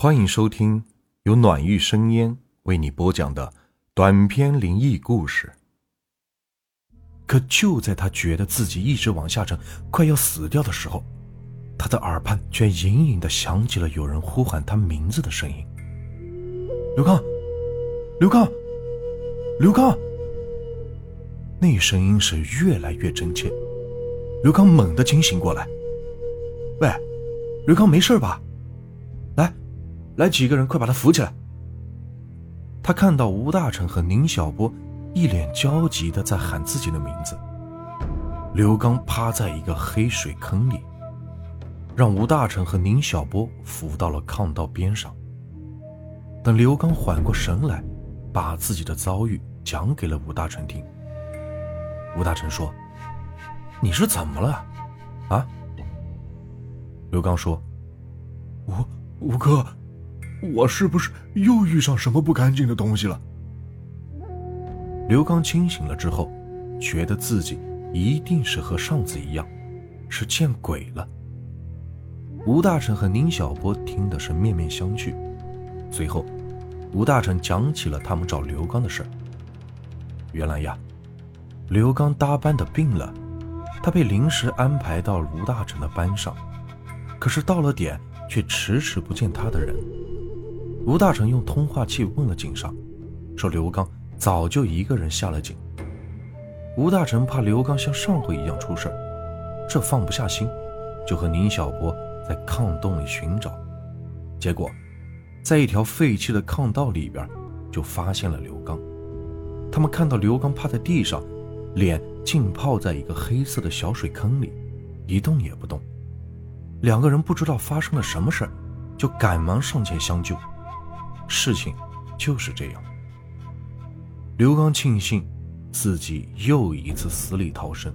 欢迎收听由暖玉生烟为你播讲的短篇灵异故事。可就在他觉得自己一直往下沉，快要死掉的时候，他的耳畔却隐隐的响起了有人呼喊他名字的声音：“刘刚，刘刚，刘刚！”那声音是越来越真切。刘刚猛地惊醒过来：“喂，刘刚，没事吧？来。”几个人，快把他扶起来！他看到吴大成和宁小波一脸焦急的在喊自己的名字。刘刚趴在一个黑水坑里，让吴大成和宁小波扶到了炕道边上。等刘刚缓过神来，把自己的遭遇讲给了吴大成听。吴大成说：“你是怎么了？啊？”刘刚说：“吴吴哥。”我是不是又遇上什么不干净的东西了？刘刚清醒了之后，觉得自己一定是和上次一样，是见鬼了。吴大成和宁小波听的是面面相觑。随后，吴大成讲起了他们找刘刚的事原来呀，刘刚搭班的病了，他被临时安排到吴大成的班上，可是到了点却迟迟不见他的人。吴大成用通话器问了井上，说刘刚早就一个人下了井。吴大成怕刘刚像上回一样出事这放不下心，就和宁小波在炕洞里寻找。结果，在一条废弃的炕道里边，就发现了刘刚。他们看到刘刚趴在地上，脸浸泡在一个黑色的小水坑里，一动也不动。两个人不知道发生了什么事就赶忙上前相救。事情就是这样。刘刚庆幸自己又一次死里逃生，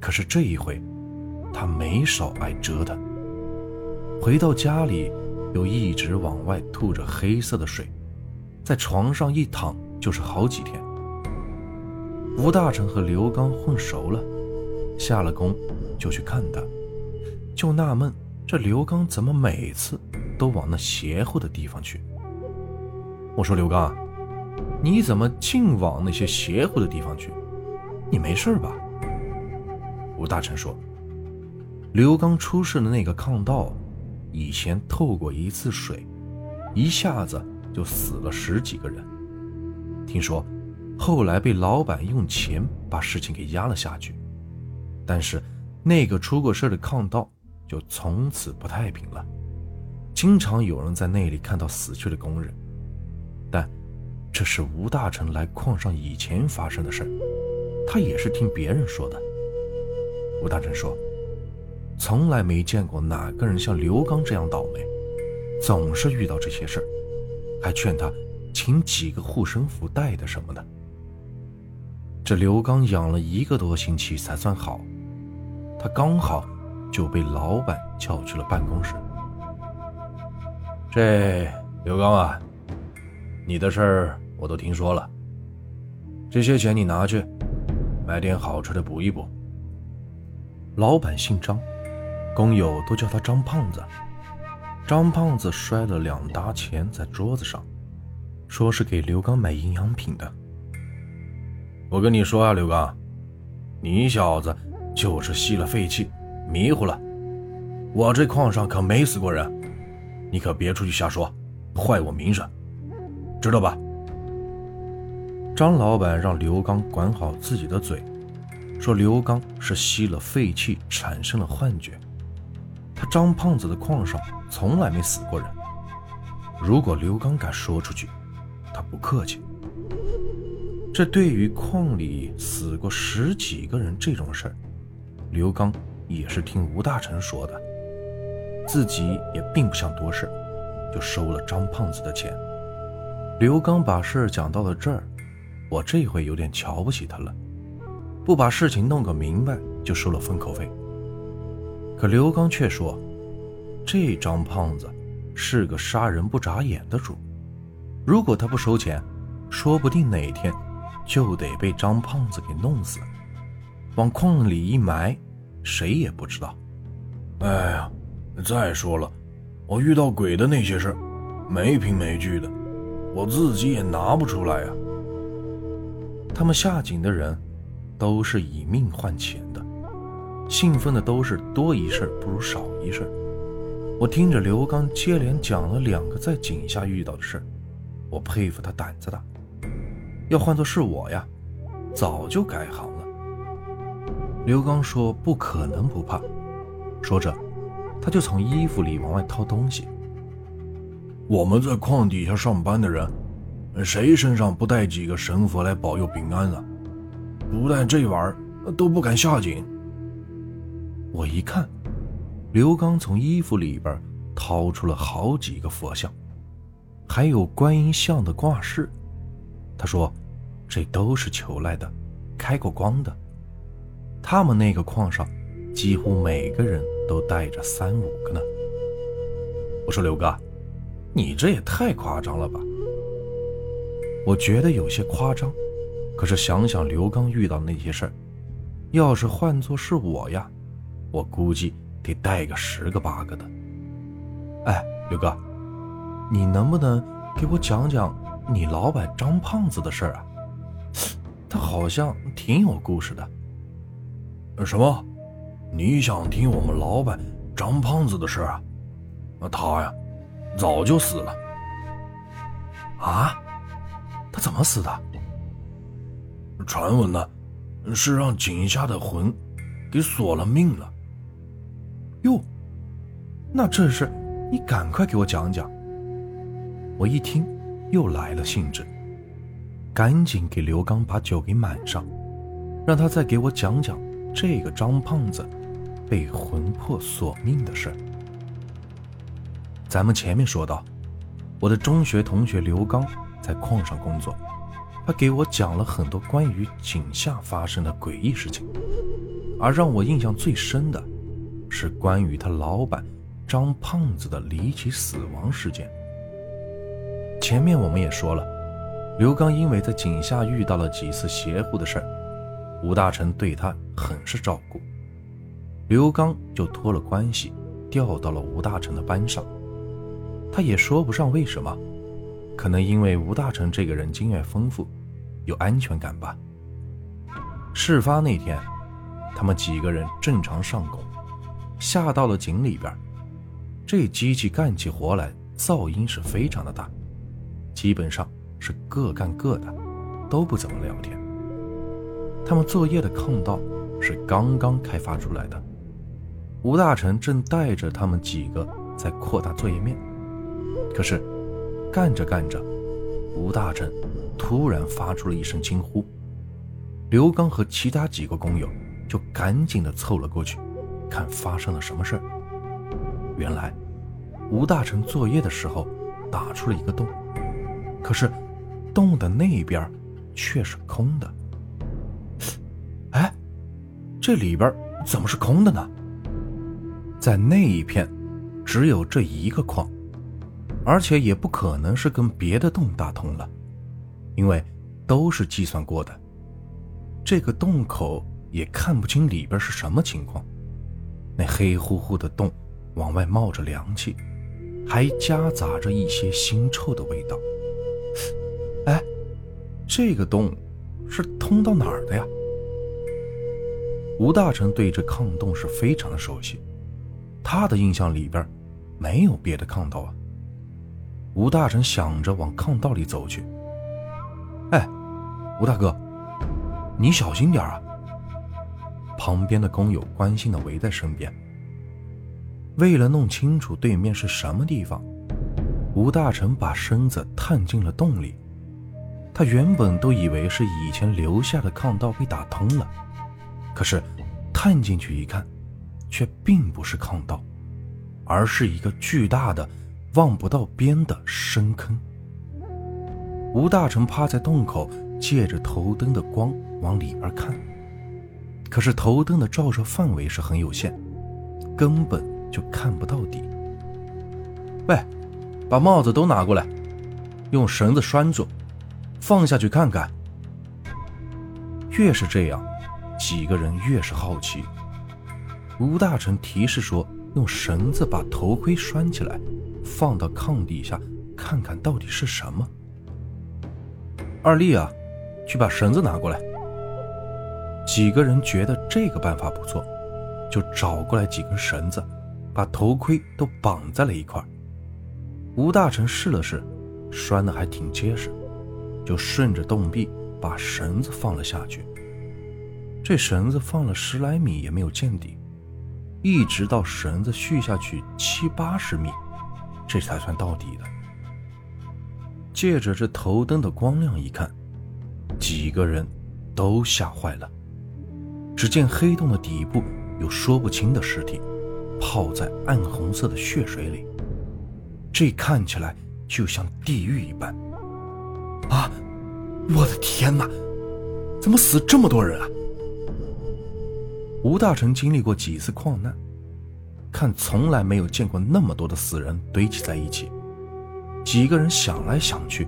可是这一回，他没少挨折腾。回到家里，又一直往外吐着黑色的水，在床上一躺就是好几天。吴大成和刘刚混熟了，下了工就去看他，就纳闷这刘刚怎么每次都往那邪乎的地方去。我说刘刚，你怎么净往那些邪乎的地方去？你没事吧？吴大臣说：“刘刚出事的那个炕道，以前透过一次水，一下子就死了十几个人。听说后来被老板用钱把事情给压了下去，但是那个出过事的炕道就从此不太平了，经常有人在那里看到死去的工人。”这是吴大成来矿上以前发生的事他也是听别人说的。吴大成说，从来没见过哪个人像刘刚这样倒霉，总是遇到这些事还劝他请几个护身符带的什么的。这刘刚养了一个多星期才算好，他刚好就被老板叫去了办公室。这刘刚啊。你的事儿我都听说了，这些钱你拿去，买点好吃的补一补。老板姓张，工友都叫他张胖子。张胖子摔了两沓钱在桌子上，说是给刘刚买营养品的。我跟你说啊，刘刚，你小子就是吸了废气，迷糊了。我这矿上可没死过人，你可别出去瞎说，坏我名声。知道吧？张老板让刘刚管好自己的嘴，说刘刚是吸了废气产生了幻觉。他张胖子的矿上从来没死过人。如果刘刚敢说出去，他不客气。这对于矿里死过十几个人这种事儿，刘刚也是听吴大成说的，自己也并不想多事，就收了张胖子的钱。刘刚把事讲到了这儿，我这回有点瞧不起他了，不把事情弄个明白就收了封口费。可刘刚却说，这张胖子是个杀人不眨眼的主，如果他不收钱，说不定哪天就得被张胖子给弄死，往矿里一埋，谁也不知道。哎呀，再说了，我遇到鬼的那些事没凭没据的，我自己也拿不出来啊。他们下井的人都是以命换钱的，信奉的都是多一事不如少一事。我听着刘刚接连讲了两个在井下遇到的事我佩服他胆子大。要换做是我呀，早就改行了。刘刚说：“不可能不怕。”说着，他就从衣服里往外掏东西。我们在矿底下上班的人，谁身上不带几个神佛来保佑平安啊？不带这玩意儿，都不敢下井。我一看，刘刚从衣服里边掏出了好几个佛像，还有观音像的挂饰。他说：“这都是求来的，开过光的。他们那个矿上，几乎每个人都带着三五个呢。”我说：“刘哥，你这也太夸张了吧？”我觉得有些夸张，可是想想刘刚遇到那些事儿，要是换做是我呀，我估计得带个十个八个的。哎，刘哥，你能不能给我讲讲？你老板张胖子的事儿啊，他好像挺有故事的。什么？你想听我们老板张胖子的事儿啊？那他呀，早就死了。啊？他怎么死的？传闻呢，是让井下的魂给索了命了。哟，那这事你赶快给我讲讲。我一听。又来了兴致，赶紧给刘刚把酒给满上，让他再给我讲讲这个张胖子被魂魄索命的事。咱们前面说到，我的中学同学刘刚在矿上工作，他给我讲了很多关于井下发生的诡异事情，而让我印象最深的，是关于他老板张胖子的离奇死亡事件。前面我们也说了，刘刚因为在井下遇到了几次邪乎的事儿，吴大成对他很是照顾，刘刚就托了关系调到了吴大成的班上。他也说不上为什么，可能因为吴大成这个人经验丰富，有安全感吧。事发那天，他们几个人正常上工，下到了井里边，这机器干起活来噪音是非常的大。基本上是各干各的，都不怎么聊天。他们作业的坑道是刚刚开发出来的，吴大成正带着他们几个在扩大作业面。可是干着干着，吴大成突然发出了一声惊呼，刘刚和其他几个工友就赶紧的凑了过去，看发生了什么事儿。原来吴大成作业的时候打出了一个洞。可是，洞的那边却是空的。哎，这里边怎么是空的呢？在那一片，只有这一个矿，而且也不可能是跟别的洞打通了，因为都是计算过的。这个洞口也看不清里边是什么情况，那黑乎乎的洞往外冒着凉气，还夹杂着一些腥臭的味道。哎，这个洞是通到哪儿的呀？吴大成对这炕洞是非常熟悉，他的印象里边没有别的炕道啊。吴大成想着往炕道里走去。哎，吴大哥，你小心点啊！旁边的工友关心的围在身边。为了弄清楚对面是什么地方。吴大成把身子探进了洞里，他原本都以为是以前留下的炕道被打通了，可是探进去一看，却并不是炕道，而是一个巨大的、望不到边的深坑。吴大成趴在洞口，借着头灯的光往里边看，可是头灯的照射范围是很有限，根本就看不到底。喂！把帽子都拿过来，用绳子拴住，放下去看看。越是这样，几个人越是好奇。吴大成提示说：“用绳子把头盔拴起来，放到炕底下，看看到底是什么。二丽啊，去把绳子拿过来。几个人觉得这个办法不错，就找过来几根绳子，把头盔都绑在了一块。吴大成试了试，拴的还挺结实，就顺着洞壁把绳子放了下去。这绳子放了十来米也没有见底，一直到绳子续下去七八十米，这才算到底的。借着这头灯的光亮一看，几个人都吓坏了。只见黑洞的底部有说不清的尸体，泡在暗红色的血水里，这看起来就像地狱一般。啊！我的天哪！怎么死这么多人啊？吴大成经历过几次矿难，看从来没有见过那么多的死人堆积在一起。几个人想来想去，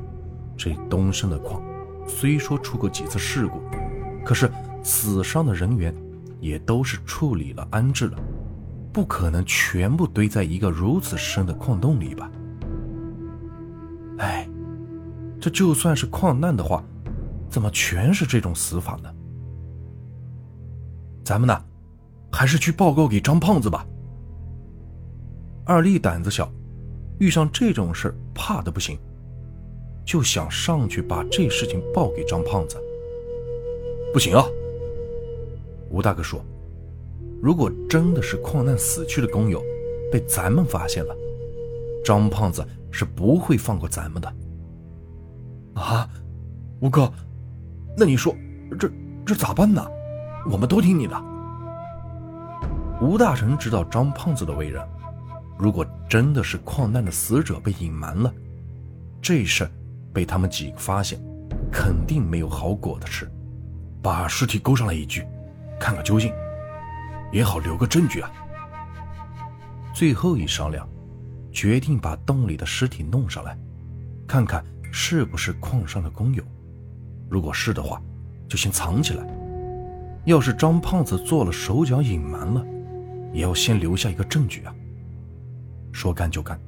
这东升的矿虽说出过几次事故，可是死伤的人员也都是处理了安置了，不可能全部堆在一个如此深的矿洞里吧？哎，这就算是矿难的话，怎么全是这种死法呢？咱们呢，还是去报告给张胖子吧。二丽胆子小。遇上这种事怕的不行，就想上去把这事情报给张胖子。不行啊！吴大哥说：“如果真的是矿难死去的工友被咱们发现了，张胖子是不会放过咱们的。”啊，吴哥，那你说这这咋办呢？我们都听你的。吴大成知道张胖子的为人。如果真的是矿难的死者被隐瞒了，这事被他们几个发现，肯定没有好果子吃。把尸体勾上来一具，看个究竟，也好留个证据啊。最后一商量，决定把洞里的尸体弄上来，看看是不是矿上的工友。如果是的话，就先藏起来。要是张胖子做了手脚隐瞒了，也要先留下一个证据啊。说干就干，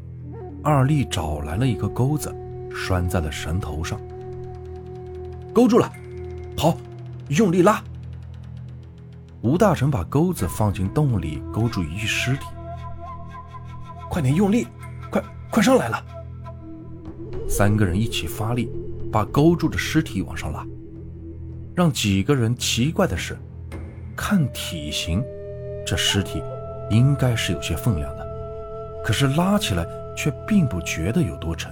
二力找来了一个钩子，拴在了绳头上。勾住了，好，用力拉。吴大成把钩子放进洞里，勾住一具尸体。快点用力，快快上来了！三个人一起发力，把勾住的尸体往上拉。让几个人奇怪的是，看体型，这尸体应该是有些分量的。可是拉起来却并不觉得有多沉。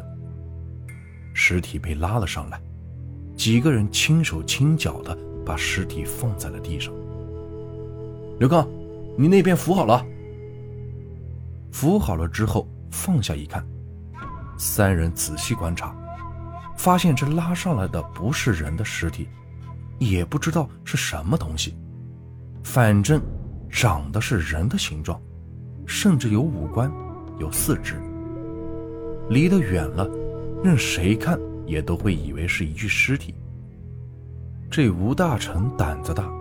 尸体被拉了上来，几个人轻手轻脚的把尸体放在了地上。刘刚，你那边扶好了。扶好了之后放下一看，三人仔细观察，发现这拉上来的不是人的尸体，也不知道是什么东西，反正长得是人的形状，甚至有五官。有四肢，离得远了，任谁看也都会以为是一具尸体。这吴大成胆子大，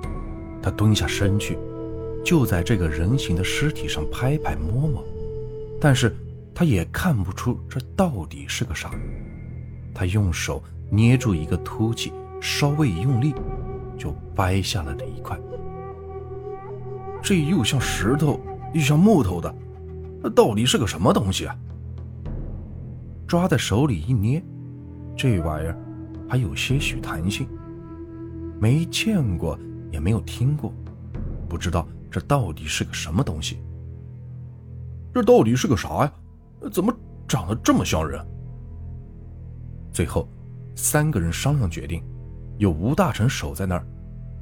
他蹲下身去，就在这个人形的尸体上拍拍摸摸，但是他也看不出这到底是个啥。他用手捏住一个凸起，稍微一用力，就掰下了这一块。这又像石头又像木头的。那到底是个什么东西啊？抓在手里一捏，这玩意儿还有些许弹性。没见过，也没有听过，不知道这到底是个什么东西。这到底是个啥呀？怎么长得这么像人？最后，三个人商量决定，有吴大成守在那儿，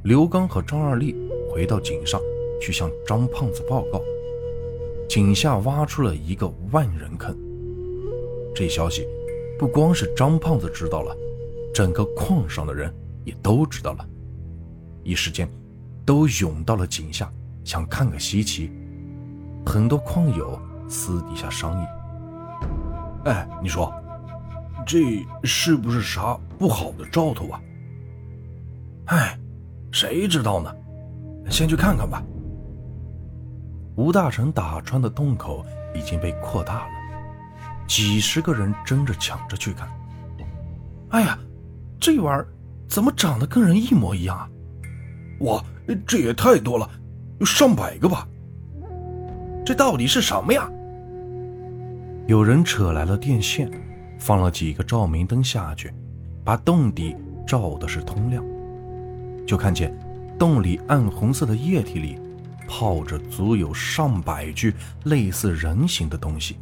刘刚和张二丽回到井上去向张胖子报告。井下挖出了一个万人坑，这消息不光是张胖子知道了，整个矿上的人也都知道了，一时间都涌到了井下，想看个稀奇。很多矿友私底下商议：“哎，你说，这是不是啥不好的兆头啊？”“哎，谁知道呢？先去看看吧。”吴大成打穿的洞口已经被扩大了，几十个人争着抢着去看。哎呀，这玩意儿怎么长得跟人一模一样啊？哇，这也太多了，有上百个吧？这到底是什么呀？有人扯来了电线，放了几个照明灯下去，把洞底照的是通亮。就看见洞里暗红色的液体里泡着足有上百具类似人形的东西，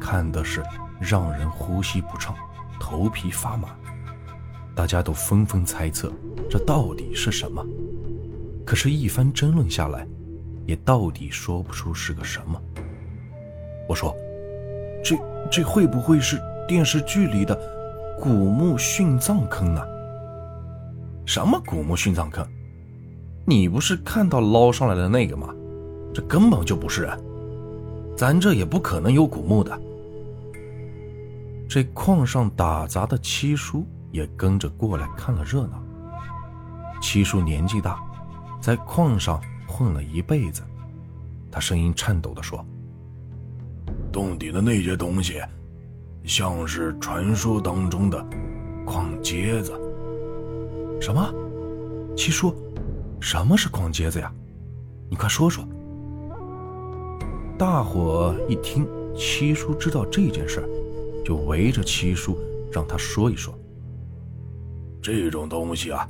看的是让人呼吸不畅，头皮发麻。大家都纷纷猜测这到底是什么，可是，一番争论下来，也到底说不出是个什么。我说。这这会不会是电视剧里的古墓殉葬坑呢？什么古墓殉葬坑？你不是看到捞上来的那个吗？这根本就不是人，咱这也不可能有古墓的。这矿上打杂的七叔也跟着过来看了热闹。七叔年纪大，在矿上混了一辈子，他声音颤抖地说。洞底的那些东西，像是传说当中的矿疖子。什么？七叔，什么是矿疖子呀？你快说说。大伙一听七叔知道这件事，就围着七叔让他说一说。这种东西啊，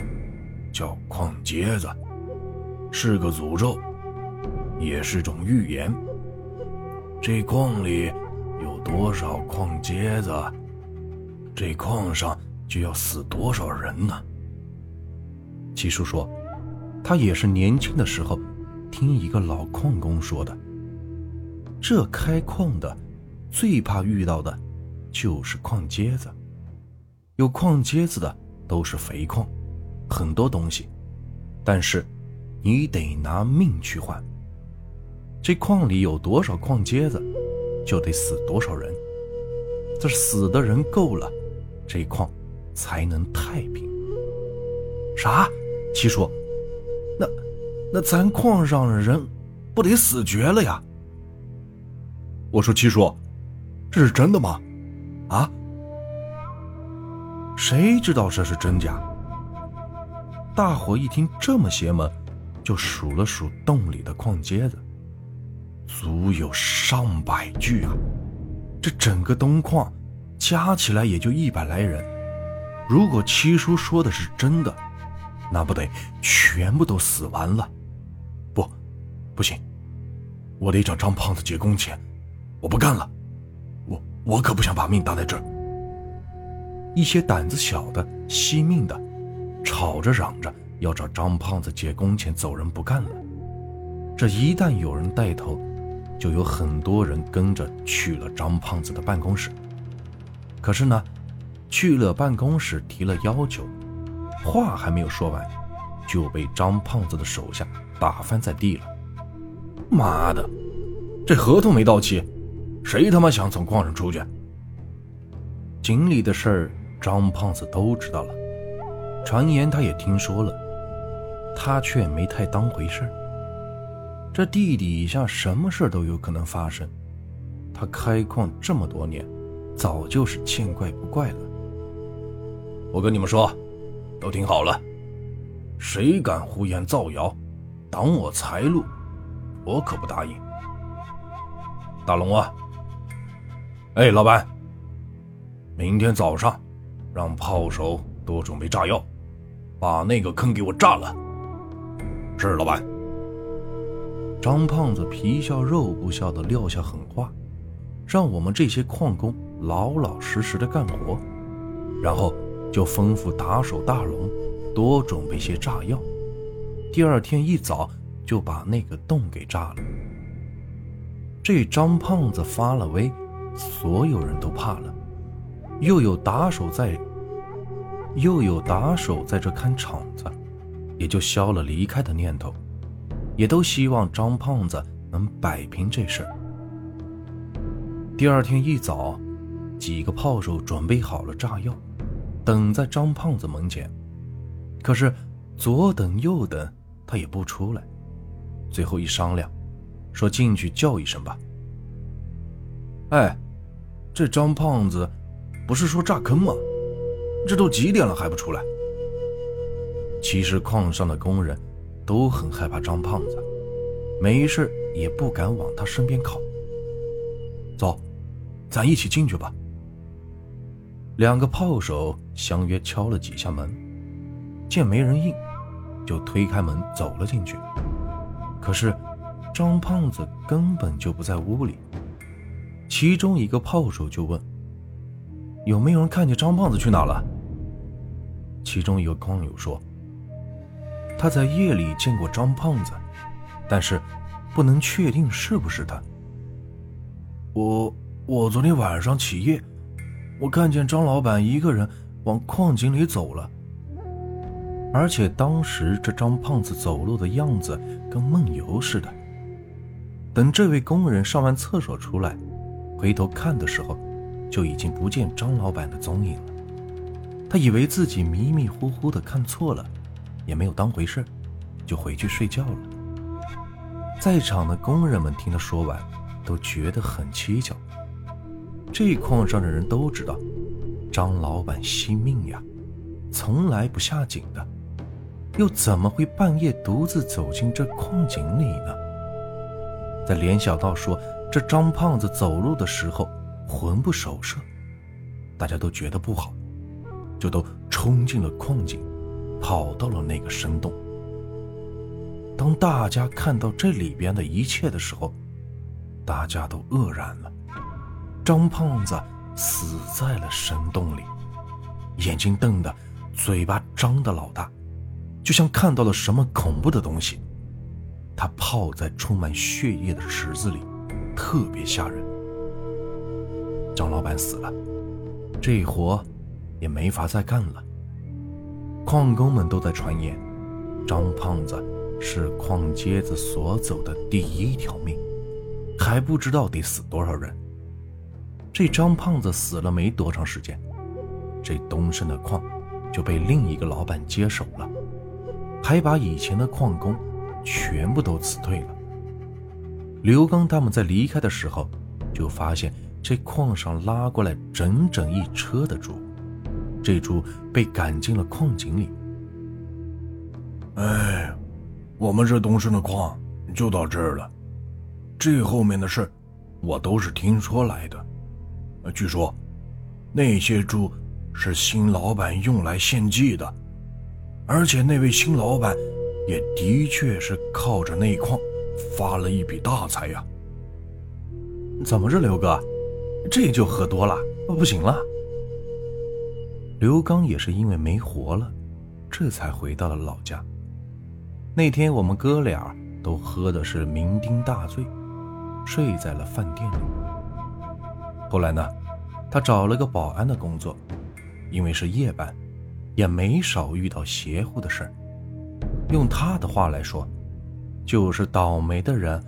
叫矿疖子，是个诅咒，也是种预言。这矿里有多少矿疖子，这矿上就要死多少人呢？七叔说，他也是年轻的时候听一个老矿工说的。这开矿的最怕遇到的，就是矿疖子。有矿疖子的都是肥矿，很多东西，但是你得拿命去换。这矿里有多少矿疖子，就得死多少人。这死的人够了，这矿才能太平。啥？七叔，那咱矿上的人不得死绝了呀？我说七叔，这是真的吗？啊？谁知道这是真假？大伙一听这么邪门，就数了数洞里的矿疖子。足有上百具啊！这整个东矿加起来也就一百来人。如果七叔说的是真的，那不得全部都死完了？不，行，我得找张胖子结工钱。我不干了，我我可不想把命搭在这儿。一些胆子小的、惜命的，吵着嚷着要找张胖子借工钱走人，不干了。这一旦有人带头，就有很多人跟着去了张胖子的办公室。可是呢，去了办公室提了要求，话还没有说完，就被张胖子的手下打翻在地了。妈的，这合同没到期，谁他妈想从矿上出去？井里的事儿，张胖子都知道了，传言他也听说了，他却没太当回事儿。这地底下什么事都有可能发生，他开矿这么多年，早就是见怪不怪了。我跟你们说，都听好了，谁敢胡言造谣，挡我财路，我可不答应。大龙啊，哎，老板，明天早上让炮手多准备炸药，把那个坑给我炸了。是，老板。张胖子皮笑肉不笑的撂下狠话，让我们这些矿工老老实实的干活，然后就吩咐打手大龙多准备些炸药。第二天一早就把那个洞给炸了。这张胖子发了威，所有人都怕了，又有打手在，又有打手在这看场子，也就消了离开的念头。也都希望张胖子能摆平这事儿。第二天一早，几个炮手准备好了炸药，等在张胖子门前。可是左等右等，他也不出来。最后一商量，说进去叫一声吧。哎，这张胖子不是说炸坑吗？这都几点了还不出来？其实矿上的工人都很害怕张胖子，没事也不敢往他身边靠。走，咱一起进去吧。两个炮手相约敲了几下门，见没人应，就推开门走了进去。可是张胖子根本就不在屋里。其中一个炮手就问：“有没有人看见张胖子去哪了？”其中一个矿友说：“他在夜里见过张胖子，但是不能确定是不是他。”我我昨天晚上起夜，我看见张老板一个人往矿井里走了，而且当时这张胖子走路的样子跟梦游似的。等这位工人上完厕所出来。回头看的时候，就已经不见张老板的踪影了。他以为自己迷迷糊糊的看错了，也没有当回事，就回去睡觉了。在场的工人们听他说完，都觉得很蹊跷。这矿上的人都知道，张老板惜命呀，从来不下井的，又怎么会半夜独自走进这矿井里呢？再联想到说。这张胖子走路的时候魂不守舍，大家都觉得不好，就都冲进了矿井，跑到了那个深洞。当大家看到这里边的一切的时候，大家都愕然了。张胖子死在了深洞里，眼睛瞪得，嘴巴张得老大，就像看到了什么恐怖的东西。他泡在充满血液的池子里。特别吓人。张老板死了，这活也没法再干了。矿工们都在传言，张胖子是矿街子所走的第一条命，还不知道得死多少人。这张胖子死了没多长时间，这东升的矿就被另一个老板接手了，还把以前的矿工全部都辞退了。刘刚他们在离开的时候，就发现这矿上拉过来整整一车的猪，这猪被赶进了矿井里。哎，我们这东升的矿就到这儿了，这后面的事我都是听说来的。据说那些猪是新老板用来献祭的，而且那位新老板也的确是靠着那矿。发了一笔大财呀！怎么着，刘哥，这就喝多了，不行了。刘刚也是因为没活了，这才回到了老家。那天我们哥俩都喝的是酩酊大醉，睡在了饭店里。后来呢，他找了个保安的工作，因为是夜班，也没少遇到邪乎的事儿。用他的话来说。就是倒霉的人，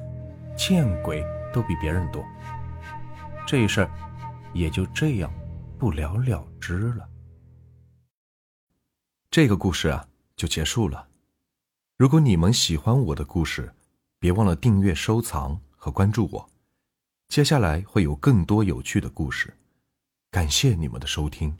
见鬼都比别人多。这事儿也就这样不了了之了。这个故事啊，就结束了。如果你们喜欢我的故事，别忘了订阅、收藏和关注我。接下来会有更多有趣的故事。感谢你们的收听。